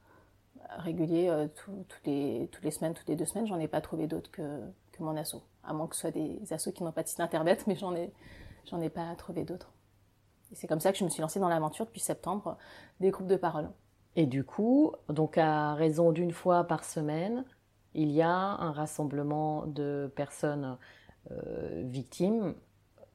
Speaker 3: réguliers euh, toutes les semaines, toutes les deux semaines. J'en ai pas trouvé d'autres que mon asso. À moins que ce soit des assos qui n'ont pas de site internet, <laughs> mais j'en ai j'en ai pas trouvé d'autres. Et c'est comme ça que je me suis lancée dans l'aventure depuis septembre des groupes de parole.
Speaker 2: Et du coup, donc à raison d'une fois par semaine, il y a un rassemblement de personnes euh, victimes,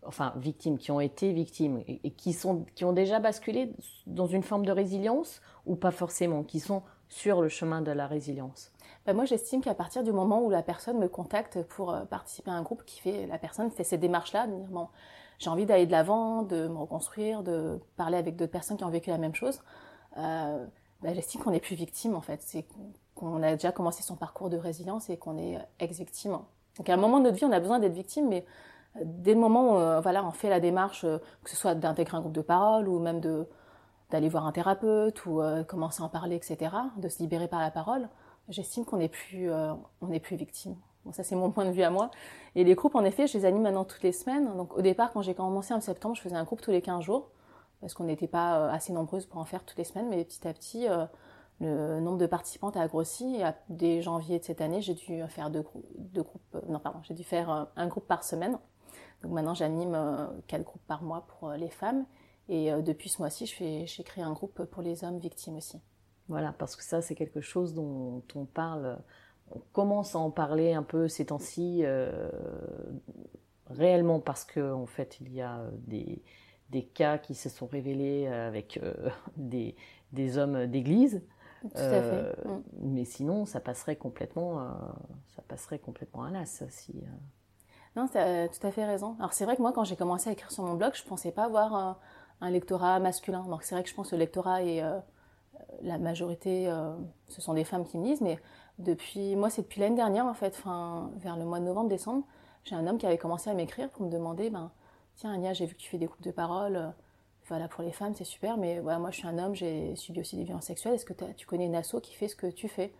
Speaker 2: enfin victimes, qui ont été victimes et, qui, sont, qui ont déjà basculé dans une forme de résilience ou pas forcément, qui sont sur le chemin de la résilience?
Speaker 3: Ben moi, j'estime qu'à partir du moment où la personne me contacte pour euh, participer à un groupe qui fait, la personne fait cette démarche-là, de dire j'ai envie d'aller de l'avant, de me reconstruire, de parler avec d'autres personnes qui ont vécu la même chose, euh, ben, j'estime qu'on n'est plus victime en fait. C'est qu'on a déjà commencé son parcours de résilience et qu'on est ex-victime. Donc à un moment de notre vie, on a besoin d'être victime, mais euh, dès le moment où euh, voilà, on fait la démarche, euh, que ce soit d'intégrer un groupe de parole ou même d'aller voir un thérapeute ou commencer à en parler, etc., de se libérer par la parole, j'estime qu'on n'est plus, on n'est plus victime. Bon, ça c'est mon point de vue à moi. Et les groupes, en effet, je les anime maintenant toutes les semaines. Donc au départ, quand j'ai commencé en septembre, je faisais un groupe tous les 15 jours parce qu'on n'était pas assez nombreuses pour en faire toutes les semaines, mais petit à petit, le nombre de participantes a grossi et dès janvier de cette année, j'ai dû faire deux groupes, euh, non pardon, j'ai dû faire euh, un groupe par semaine. Donc maintenant, j'anime euh, quatre groupes par mois pour les femmes et depuis ce mois-ci, j'ai créé un groupe pour les hommes victimes aussi.
Speaker 2: Voilà, parce que ça, c'est quelque chose dont on parle, on commence à en parler un peu ces temps-ci, réellement parce qu'en en fait, il y a des, des, cas qui se sont révélés avec <laughs> des, des hommes d'église
Speaker 3: tout à fait. Euh, mm.
Speaker 2: Mais sinon, ça passerait complètement, euh, ça passerait complètement à l'as. Si, euh.
Speaker 3: Non, tu as tout à fait raison. Alors c'est vrai que moi, quand j'ai commencé à écrire sur mon blog, je pensais pas avoir un lectorat masculin. Donc c'est vrai que je pense que le lectorat est la majorité, ce sont des femmes qui me disent, mais depuis, moi, c'est depuis l'année dernière, en fait, fin, vers le mois de novembre-décembre, j'ai un homme qui avait commencé à m'écrire pour me demander, ben, tiens, Anya, j'ai vu que tu fais des groupes de parole, voilà, pour les femmes, c'est super, mais voilà, moi, je suis un homme, j'ai subi aussi des violences sexuelles, est-ce que tu connais une asso qui fait ce que tu fais?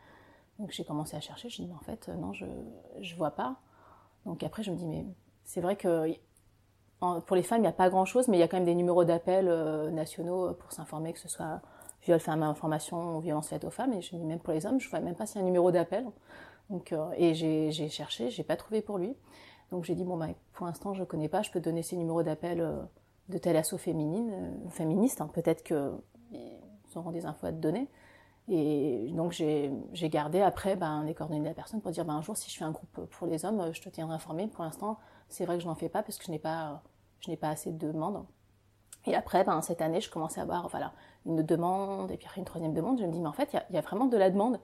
Speaker 3: Donc, j'ai commencé à chercher, je me dis, mais en fait, non, je ne vois pas. Donc, après, je me dis, mais c'est vrai que pour les femmes, il n'y a pas grand-chose, mais il y a quand même des numéros d'appel euh, nationaux pour s'informer, que ce soit viol, femme, information ou violence faite aux femmes. Et je me dis, même pour les hommes, je ne vois même pas s'il y a un numéro d'appel. Donc, euh, et j'ai cherché, j'ai pas trouvé pour lui. Donc j'ai dit, bon, bah, pour l'instant, je ne connais pas, je peux donner ces numéros d'appel euh, de tel assaut féminine, féministe. Hein. Peut-être qu'ils auront des infos à te donner. Et donc j'ai gardé après ben, les coordonnées de la personne pour dire ben, un jour si je fais un groupe pour les hommes, je te tiendrai informé. Pour l'instant, c'est vrai que je n'en fais pas parce que je n'ai pas, pas assez de demandes. Et après, ben, cette année, je commençais à avoir voilà, une demande et puis une troisième demande. Je me dis mais en fait, il y, a vraiment de la demande.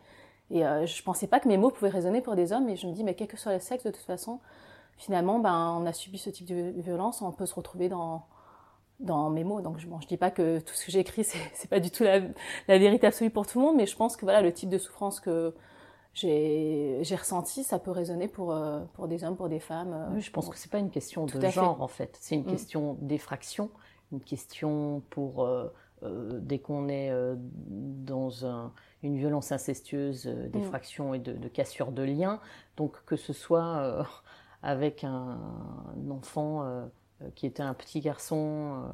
Speaker 3: Et euh, je pensais pas que mes mots pouvaient résonner pour des hommes. Et je me dis mais quel que soit le sexe, de toute façon, finalement, ben, on a subi ce type de violence, on peut se retrouver dans dans mes mots. Donc je, bon, je dis pas que tout ce que j'écris <laughs> c'est c'est pas du tout la, la, vérité absolue pour tout le monde, mais je pense que voilà le type de souffrance que j'ai j'ai ressenti, ça peut résonner pour euh, pour des hommes, pour des femmes. Euh,
Speaker 2: oui, je pense que c'est pas une question de genre en fait, c'est une mm. question d'effraction, une question pour euh, dès qu'on est dans un, une violence incestueuse, d'effraction et de, de, cassure de liens, donc que ce soit <laughs> avec un, un enfant qui était un petit garçon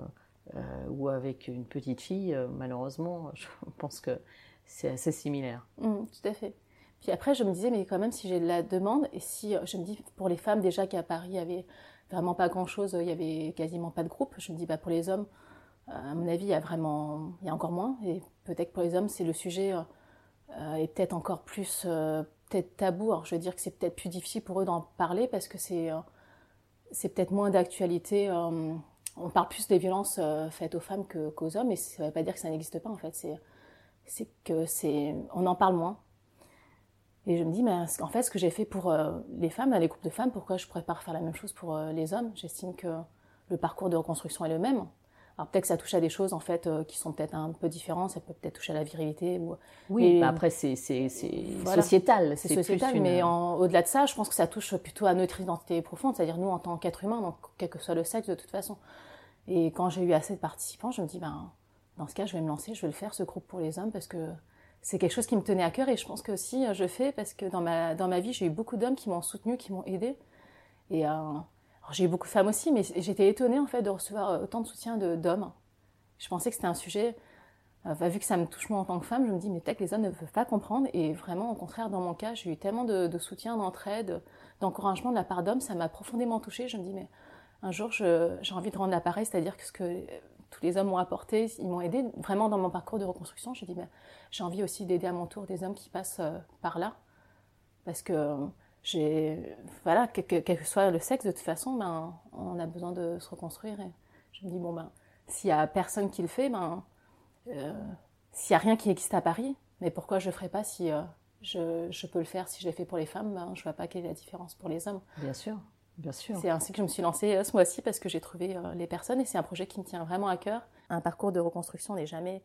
Speaker 2: euh, euh, ou avec une petite fille, malheureusement, <laughs> je pense que c'est assez similaire.
Speaker 3: Mmh, tout à fait. Puis après, je me disais, mais quand même, si j'ai de la demande, et si je me dis, pour les femmes, déjà qu'à Paris, il y avait vraiment pas grand-chose, il y avait quasiment pas de groupe, je me dis, bah, pour les hommes, à mon avis, il y a vraiment, il y a encore moins, et peut-être pour les hommes, c'est le sujet est peut-être encore plus, peut-être tabou. Alors, je veux dire que c'est peut-être plus difficile pour eux d'en parler parce que c'est c'est peut-être moins d'actualité. Euh, on parle plus des violences euh, faites aux femmes qu'aux hommes, et ça ne veut pas dire que ça n'existe pas en fait. C'est que c'est, on en parle moins. Et je me dis, mais en fait, ce que j'ai fait pour euh, les femmes, les groupes de femmes, pourquoi je ne pourrais pas refaire la même chose pour les hommes? J'estime que le parcours de reconstruction est le même. Alors peut-être que ça touche à des choses en fait euh, qui sont peut-être un peu différentes, ça peut peut-être toucher à la virilité. Ou...
Speaker 2: Oui, bah, après c'est sociétal.
Speaker 3: C'est sociétal, mais au-delà de ça, je pense que ça touche plutôt à notre identité profonde, c'est-à-dire nous en tant qu'être humain, donc quel que soit le sexe de toute façon. Et quand j'ai eu assez de participants, je me dis, ben, dans ce cas, je vais me lancer, je vais le faire, ce groupe pour les hommes, parce que c'est quelque chose qui me tenait à cœur et je pense que si je fais, parce que dans ma, dans ma vie, j'ai eu beaucoup d'hommes qui m'ont soutenu, qui m'ont aidé. Et euh, j'ai eu beaucoup de femmes aussi, mais j'étais étonnée en fait de recevoir euh, autant de soutien d'hommes. Je pensais que c'était un sujet, euh, vu que ça me touche moi en tant que femme, je me dis mais peut-être que les hommes ne peuvent pas comprendre. Et vraiment, au contraire, dans mon cas, j'ai eu tellement de, soutien, d'entraide, d'encouragement de la part d'hommes, ça m'a profondément touchée. Je me dis mais un jour j'ai envie de rendre l'appareil, c'est-à-dire que ce que euh, tous les hommes m'ont apporté, ils m'ont aidé vraiment dans mon parcours de reconstruction. Je dis mais j'ai envie aussi d'aider à mon tour des hommes qui passent par là, parce que j'ai voilà quel que, soit le sexe de toute façon ben on a besoin de se reconstruire. Et je me dis bon ben s'il y a personne qui le fait ben euh, s'il y a rien qui existe à Paris mais pourquoi je le ferais pas si euh, je, je, peux le faire si je l'ai fait pour les femmes ben je vois pas quelle est la différence pour les hommes.
Speaker 2: Bien sûr bien sûr.
Speaker 3: C'est ainsi que je me suis lancée euh, ce mois-ci parce que j'ai trouvé les personnes et c'est un projet qui me tient vraiment à cœur. Un parcours de reconstruction n'est jamais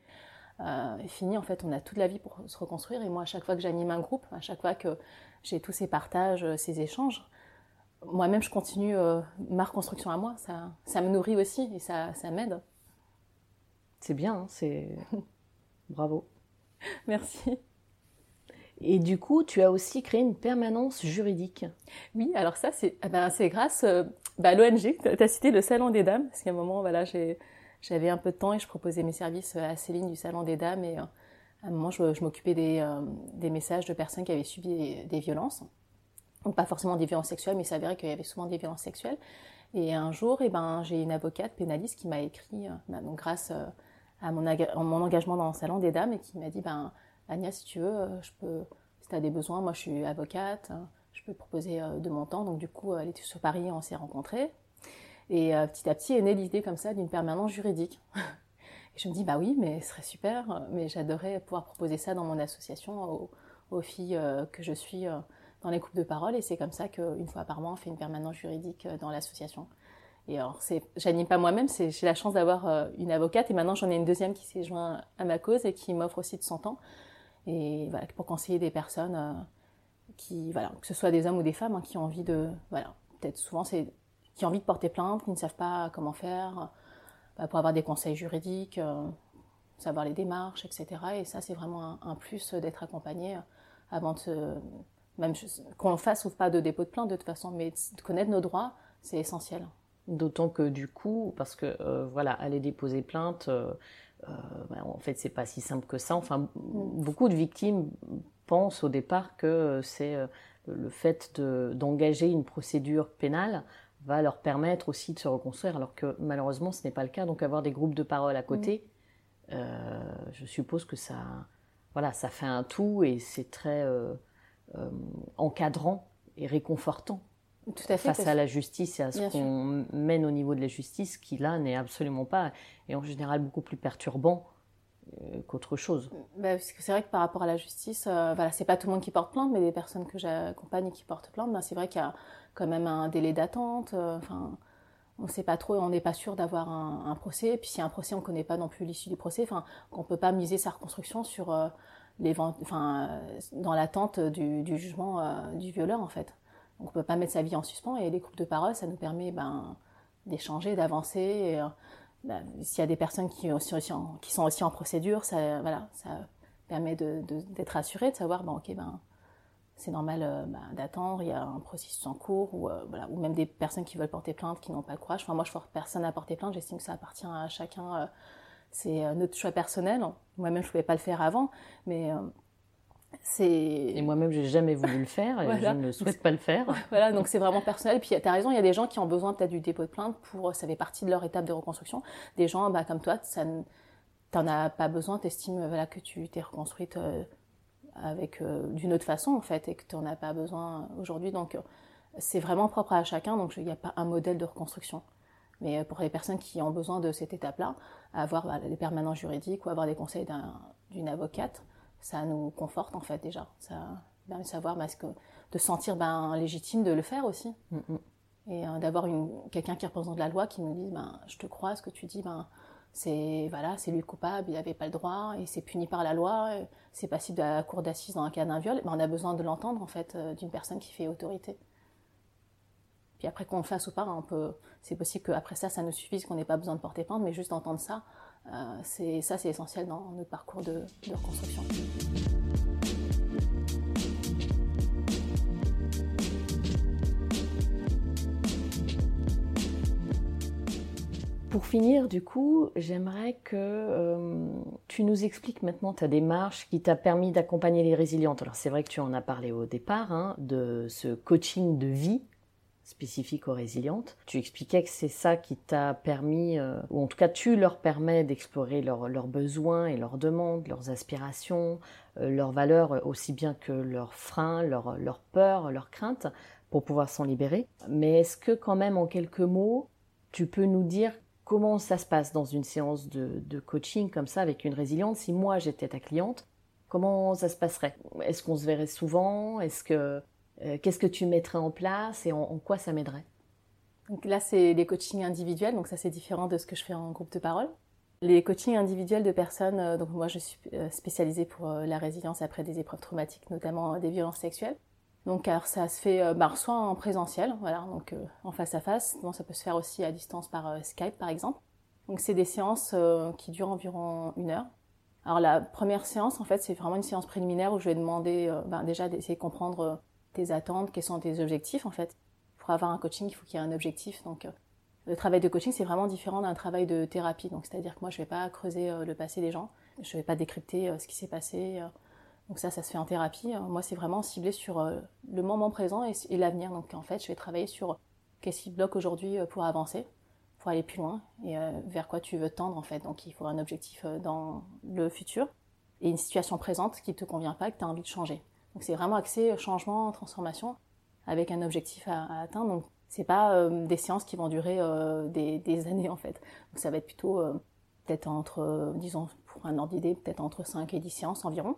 Speaker 3: euh, fini. En fait, on a toute la vie pour se reconstruire. Et moi, à chaque fois que j'anime un groupe, à chaque fois que j'ai tous ces partages, euh, ces échanges, moi-même, je continue euh, ma reconstruction à moi. Ça, ça me nourrit aussi et ça, ça m'aide.
Speaker 2: C'est bien, hein, c'est <laughs> bravo.
Speaker 3: Merci.
Speaker 2: Et du coup, tu as aussi créé une permanence juridique.
Speaker 3: Oui, alors ça, c'est ah ben, grâce bah, à l'ONG. Tu as cité le Salon des Dames, parce qu'à un moment, voilà, j'ai j'avais un peu de temps et je proposais mes services à Céline du Salon des Dames et euh, à un moment je, m'occupais des, euh, des, messages de personnes qui avaient subi des, violences. Donc pas forcément des violences sexuelles, mais il s'avérait qu'il y avait souvent des violences sexuelles. Et un jour, eh ben, j'ai une avocate pénaliste qui m'a écrit, euh, bah, donc grâce à mon, engagement dans le Salon des Dames, et qui m'a dit, ben, Agnès, si tu veux, je peux, si tu as des besoins, moi je suis avocate, je peux proposer de mon temps. Donc du coup, elle était sur Paris, on s'est rencontrés. Et euh, petit à petit est née l'idée comme ça d'une permanence juridique. <laughs> et je me dis, bah oui, mais ce serait super, mais j'adorerais pouvoir proposer ça dans mon association aux, filles euh, que je suis euh, dans les couples de parole. Et c'est comme ça qu'une fois par mois, on fait une permanence juridique dans l'association. Et alors, j'anime pas moi-même, j'ai la chance d'avoir une avocate et maintenant j'en ai une deuxième qui s'est joint à ma cause et qui m'offre aussi de son temps. Et voilà, pour conseiller des personnes qui, voilà, que ce soit des hommes ou des femmes hein, qui ont envie de, voilà, peut-être souvent c'est qui ont envie de porter plainte, qui ne savent pas comment faire, bah, pour avoir des conseils juridiques, euh, savoir les démarches, etc. Et ça, c'est vraiment un, plus d'être accompagné euh, avant de même qu'on fasse ou pas de dépôt de plainte de toute façon, mais de connaître nos droits, c'est essentiel.
Speaker 2: D'autant que du coup, parce que euh, voilà, aller déposer plainte, bah, en fait, c'est pas si simple que ça. Enfin, mm. beaucoup de victimes pensent au départ que c'est le fait d'engager une procédure pénale va leur permettre aussi de se reconstruire, alors que malheureusement ce n'est pas le cas. Donc avoir des groupes de parole à côté, mm. euh, je suppose que ça, voilà, ça fait un tout et c'est très euh, euh, encadrant et réconfortant.
Speaker 3: Tout à
Speaker 2: fait, face à la justice et à ce qu'on mène au niveau de la justice, qui là n'est absolument pas, et en général beaucoup plus perturbant qu'autre chose.
Speaker 3: Bah, c'est vrai que par rapport à la justice, euh, voilà, c'est pas tout le monde qui porte plainte, mais des personnes que j'accompagne et qui portent plainte, ben, c'est vrai qu'il y a quand même un délai d'attente. Euh, enfin, on ne sait pas trop, on n'est pas sûr d'avoir un, procès. Puis s'il y a un procès, on ne connaît pas non plus l'issue du procès. Enfin, on peut pas miser sa reconstruction sur les, enfin, dans l'attente du, du, jugement du violeur en fait. Donc on peut pas mettre sa vie en suspens. Et les groupes de parole, ça nous permet ben, d'échanger, d'avancer. Bah, s'il y a des personnes qui, sont aussi en procédure, ça, voilà, ça permet d'être assuré, de savoir, bon, ok, ben, c'est normal euh, bah, d'attendre, il y a un processus en cours, ou, euh, voilà, ou même des personnes qui veulent porter plainte, qui n'ont pas le courage. Enfin, moi, je force personne à porter plainte, j'estime que ça appartient à chacun. Euh, c'est notre choix personnel. Moi-même, je ne pouvais pas le faire avant, mais
Speaker 2: et moi-même, j'ai jamais voulu le faire et je ne souhaite pas le faire.
Speaker 3: voilà, donc c'est vraiment personnel. Et puis, tu as raison, il y a des gens qui ont besoin peut-être du dépôt de plainte pour, ça fait partie de leur étape de reconstruction. Des gens, bah, comme toi, ça, t'en as pas besoin, t'estimes, voilà, que tu t'es reconstruite euh, avec, euh, d'une autre façon, en fait, et que tu n'en as pas besoin aujourd'hui. Donc, euh, c'est vraiment propre à chacun, donc il n'y a pas un modèle de reconstruction. Mais pour les personnes qui ont besoin de cette étape-là, avoir bah, des permanents juridiques ou avoir des conseils d'une avocate, ça nous conforte en fait déjà. Ça permet de savoir que, de sentir ben, légitime de le faire aussi. Mm, mm. Et euh, d'avoir quelqu'un qui représente la loi qui nous dit ben, Je te crois, ce que tu dis, ben, c'est voilà, lui coupable, il n'avait pas le droit, et c'est puni par la loi, c'est passible de la cour d'assises dans un cas d'un viol. Ben, on a besoin de l'entendre en fait euh, d'une personne qui fait autorité. Puis après qu'on le fasse ou pas, on peut, c'est possible qu'après ça, ça nous suffise, qu'on n'ait pas besoin de porter plainte, mais juste d'entendre ça, c'est ça, c'est essentiel dans notre parcours de, reconstruction.
Speaker 2: Pour finir, du coup, j'aimerais que euh, tu nous expliques maintenant ta démarche qui t'a permis d'accompagner les résilientes. Alors c'est vrai que tu en as parlé au départ, hein, de ce coaching de vie spécifique aux résilientes. Tu expliquais que c'est ça qui t'a permis, euh, ou en tout cas tu leur permets d'explorer leurs besoins et leurs demandes, leurs aspirations, euh, leurs valeurs, aussi bien que leurs freins, leurs, leurs peurs, leurs craintes, pour pouvoir s'en libérer. Mais est-ce que quand même en quelques mots, tu peux nous dire comment ça se passe dans une séance de, de coaching comme ça avec une résiliente? Si moi j'étais ta cliente, comment ça se passerait? Est-ce qu'on se verrait souvent? Est-ce que euh, qu'est-ce que tu mettrais en place et en, quoi ça m'aiderait?
Speaker 3: Donc là, c'est des coachings individuels, donc ça c'est différent de ce que je fais en groupe de parole. Les coachings individuels de personnes, euh, donc moi je suis euh, spécialisée pour la résilience après des épreuves traumatiques, notamment des violences sexuelles. Donc ça se fait bah, soit en présentiel, voilà, donc en face à face, ça peut se faire aussi à distance par Skype par exemple. Donc c'est des séances qui durent environ une heure. Alors la première séance en fait c'est vraiment une séance préliminaire où je vais demander ben, déjà d'essayer de comprendre tes attentes, quels sont tes objectifs en fait. Pour avoir un coaching, il faut qu'il y ait un objectif. Donc euh, le travail de coaching, c'est vraiment différent d'un travail de thérapie. Donc c'est-à-dire que moi, je ne vais pas creuser euh, le passé des gens, je ne vais pas décrypter euh, ce qui s'est passé. donc ça, ça se fait en thérapie. Moi, c'est vraiment ciblé sur le moment présent et, l'avenir. Donc en fait, je vais travailler sur qu'est-ce qui bloque aujourd'hui pour avancer, pour aller plus loin et vers quoi tu veux tendre en fait. Donc il faut un objectif dans le futur et une situation présente qui ne te convient pas, que tu as envie de changer. Donc c'est vraiment axé changement, transformation, avec un objectif à, atteindre. Donc c'est pas euh, des séances qui vont durer euh, des, <laughs> années en fait. Donc ça va être plutôt euh, peut-être entre, disons pour un ordre d'idée, peut-être entre 5 et 10 séances environ.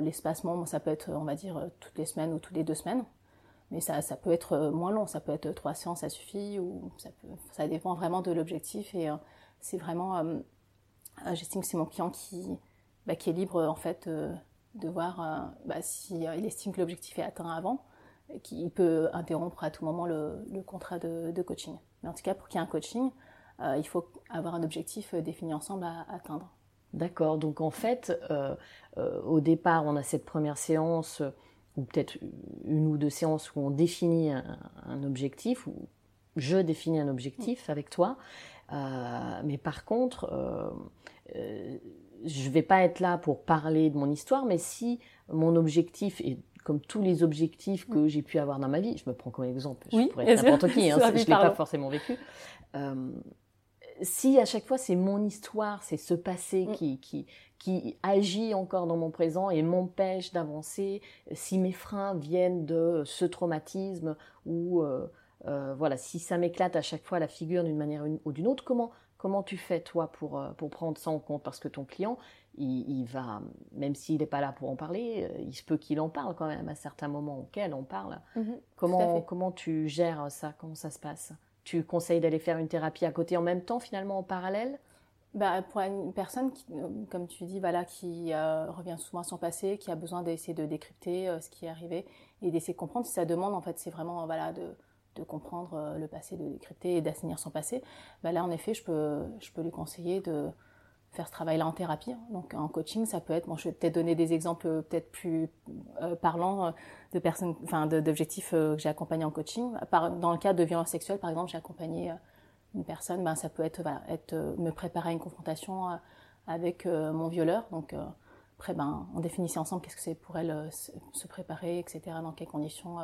Speaker 3: L'espacement, ça peut être, on va dire, toutes les semaines ou toutes les deux semaines. mais ça, ça peut être moins long, ça peut être trois séances, ça suffit, ou ça dépend vraiment de l'objectif. Et c'est vraiment, j'estime que c'est mon client qui, bah, qui est libre en fait de voir bah, si il estime que l'objectif est atteint avant, qu'il peut interrompre à tout moment le, contrat de, de, coaching. Mais en tout cas, pour qu'il y ait un coaching, il faut avoir un objectif défini ensemble à atteindre.
Speaker 2: D'accord, donc en fait, euh, euh, au départ, on a cette première séance, ou peut-être une ou deux séances où on définit un, objectif, ou je définis un objectif avec toi, euh, mais par contre, je ne vais pas être là pour parler de mon histoire, mais si mon objectif est comme tous les objectifs que j'ai pu avoir dans ma vie, je me prends comme exemple, je pourrais être n'importe qui, <laughs> hein, je ne l'ai pas forcément vécu. Si à chaque fois c'est mon histoire, c'est ce passé mm. qui, qui, qui agit encore dans mon présent et m'empêche d'avancer, si mes freins viennent de ce traumatisme ou euh, euh, voilà, si ça m'éclate à chaque fois la figure d'une manière ou d'une autre, comment, comment tu fais toi pour, euh, pour prendre ça en compte? Parce que ton client, il, va, même s'il n'est pas là pour en parler, il se peut qu'il en parle quand même à certains moments auxquels on parle. Mm-hmm. comment, comment tu gères ça? Comment ça se passe? Tu conseilles d'aller faire une thérapie à côté en même temps, finalement, en parallèle?
Speaker 3: Bah, pour une personne, qui, euh, comme tu dis, voilà, qui euh, revient souvent à son passé, qui a besoin d'essayer de décrypter euh, ce qui est arrivé et d'essayer de comprendre, si ça demande, en fait, c'est vraiment voilà, de, de comprendre le passé, de décrypter et d'assainir son passé, bah, là, en effet, je peux, je peux lui conseiller de, faire ce travail-là en thérapie. Hein. Donc en coaching, ça peut être, bon, je vais peut-être donner des exemples euh, peut-être plus euh, parlants euh, de personnes, enfin d'objectifs que j'ai accompagnés en coaching. dans le cas de violence sexuelle, par exemple, j'ai accompagné une personne, ben, ça peut être, être me préparer à une confrontation avec mon violeur. Donc après, ben, on définissait ensemble qu'est-ce que c'est pour elle se préparer, etc. Dans quelles conditions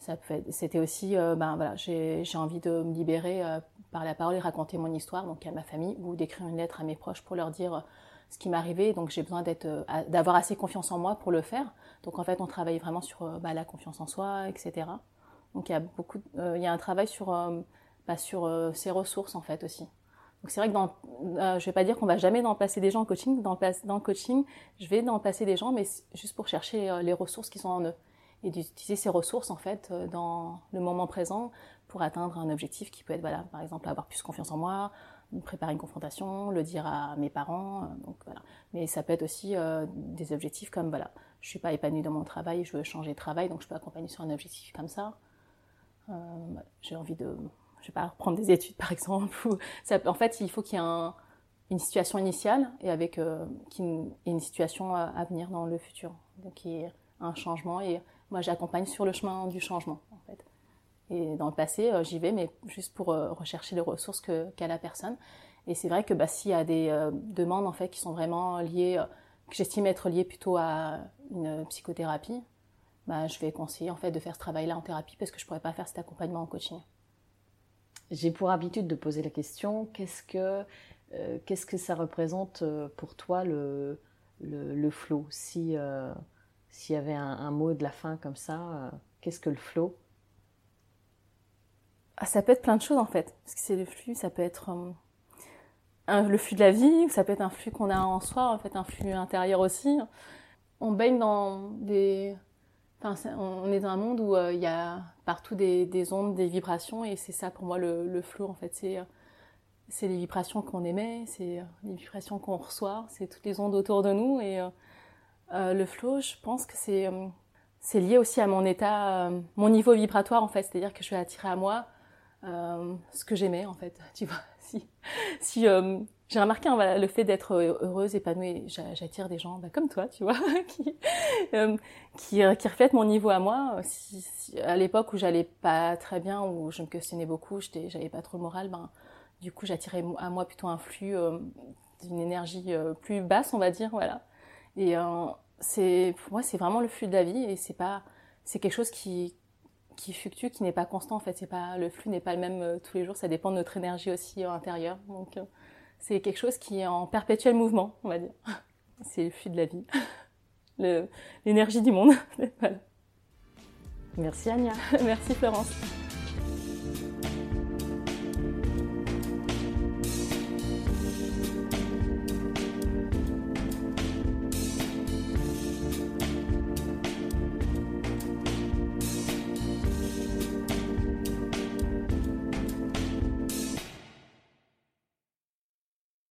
Speaker 3: c'était aussi, euh, ben voilà, j'ai envie de me libérer euh, par la parole et raconter mon histoire, donc à ma famille, ou d'écrire une lettre à mes proches pour leur dire euh, ce qui m'est arrivé. Donc j'ai besoin d'être, d'avoir assez confiance en moi pour le faire. Donc en fait, on travaille vraiment sur bah, la confiance en soi, etc. Donc il y a beaucoup, il y a un travail sur, bah, sur ses ressources en fait aussi. Donc c'est vrai que dans, je vais pas dire qu'on va jamais dans placer des gens en coaching. Dans, dans le coaching, je vais dans placer des gens, mais juste pour chercher les ressources qui sont en eux et d'utiliser ces ressources en fait euh, dans le moment présent pour atteindre un objectif qui peut être voilà par exemple avoir plus confiance en moi préparer une confrontation le dire à mes parents euh, donc voilà. Mais ça peut être aussi euh, des objectifs comme voilà je suis pas épanouie dans mon travail je veux changer de travail donc je peux accompagner sur un objectif comme ça. J'ai envie de je vais pas reprendre des études par exemple <laughs> ça, en fait il faut qu'il y ait une situation initiale et avec une, situation à, venir dans le futur donc qui est un changement moi j'accompagne sur le chemin du changement en fait. Et dans le passé, euh, j'y vais, mais juste pour euh, rechercher les ressources qu'a la personne. Et c'est vrai que bah, s'il y a des euh, demandes en fait qui sont vraiment liées, que j'estime être liées plutôt à une psychothérapie, bah, je vais conseiller en fait de faire ce travail-là en thérapie parce que je pourrais pas faire cet accompagnement en coaching.
Speaker 2: J'ai pour habitude de poser la question qu'est-ce que qu'est-ce que ça représente pour toi le le, le flow? Si s'il y avait un, mot de la fin comme ça, euh, qu'est-ce que le flow?
Speaker 3: Ah, Ça peut être plein de choses en fait. Parce que c'est le flux, ça peut être euh, le flux de la vie, ça peut être un flux qu'on a en soi, en fait un flux intérieur aussi. On baigne dans des... Enfin, on est dans un monde où euh, il y a partout des, ondes, des vibrations, et c'est ça pour moi le, le en fait. C'est c'est les vibrations qu'on émet, c'est les vibrations qu'on reçoit, c'est toutes les ondes autour de nous et euh, le flow, je pense que c'est euh, lié aussi à mon état, euh, mon niveau vibratoire en fait, c'est-à-dire que je vais attirer à moi ce que j'aimais en fait. <laughs> Tu vois, si j'ai remarqué hein, le fait d'être heureuse, épanouie, j'attire des gens bah, comme toi, tu vois, <laughs> qui, reflètent mon niveau à moi. À l'époque où j'allais pas très bien, où je me questionnais beaucoup, j'avais pas trop le moral, ben du coup j'attirais à moi plutôt un flux d'une énergie plus basse, on va dire, voilà. Et euh, c'est, pour moi, c'est vraiment le flux de la vie et c'est pas, c'est quelque chose qui, qui fluctue, qui n'est pas constant en fait. C'est pas, le flux n'est pas le même euh, tous les jours. Ça dépend de notre énergie aussi euh, intérieure. Donc, c'est quelque chose qui est en perpétuel mouvement, on va dire. <laughs> C'est le flux de la vie, <laughs> l'énergie du monde. <laughs>
Speaker 2: Merci Anya.
Speaker 3: Merci Florence.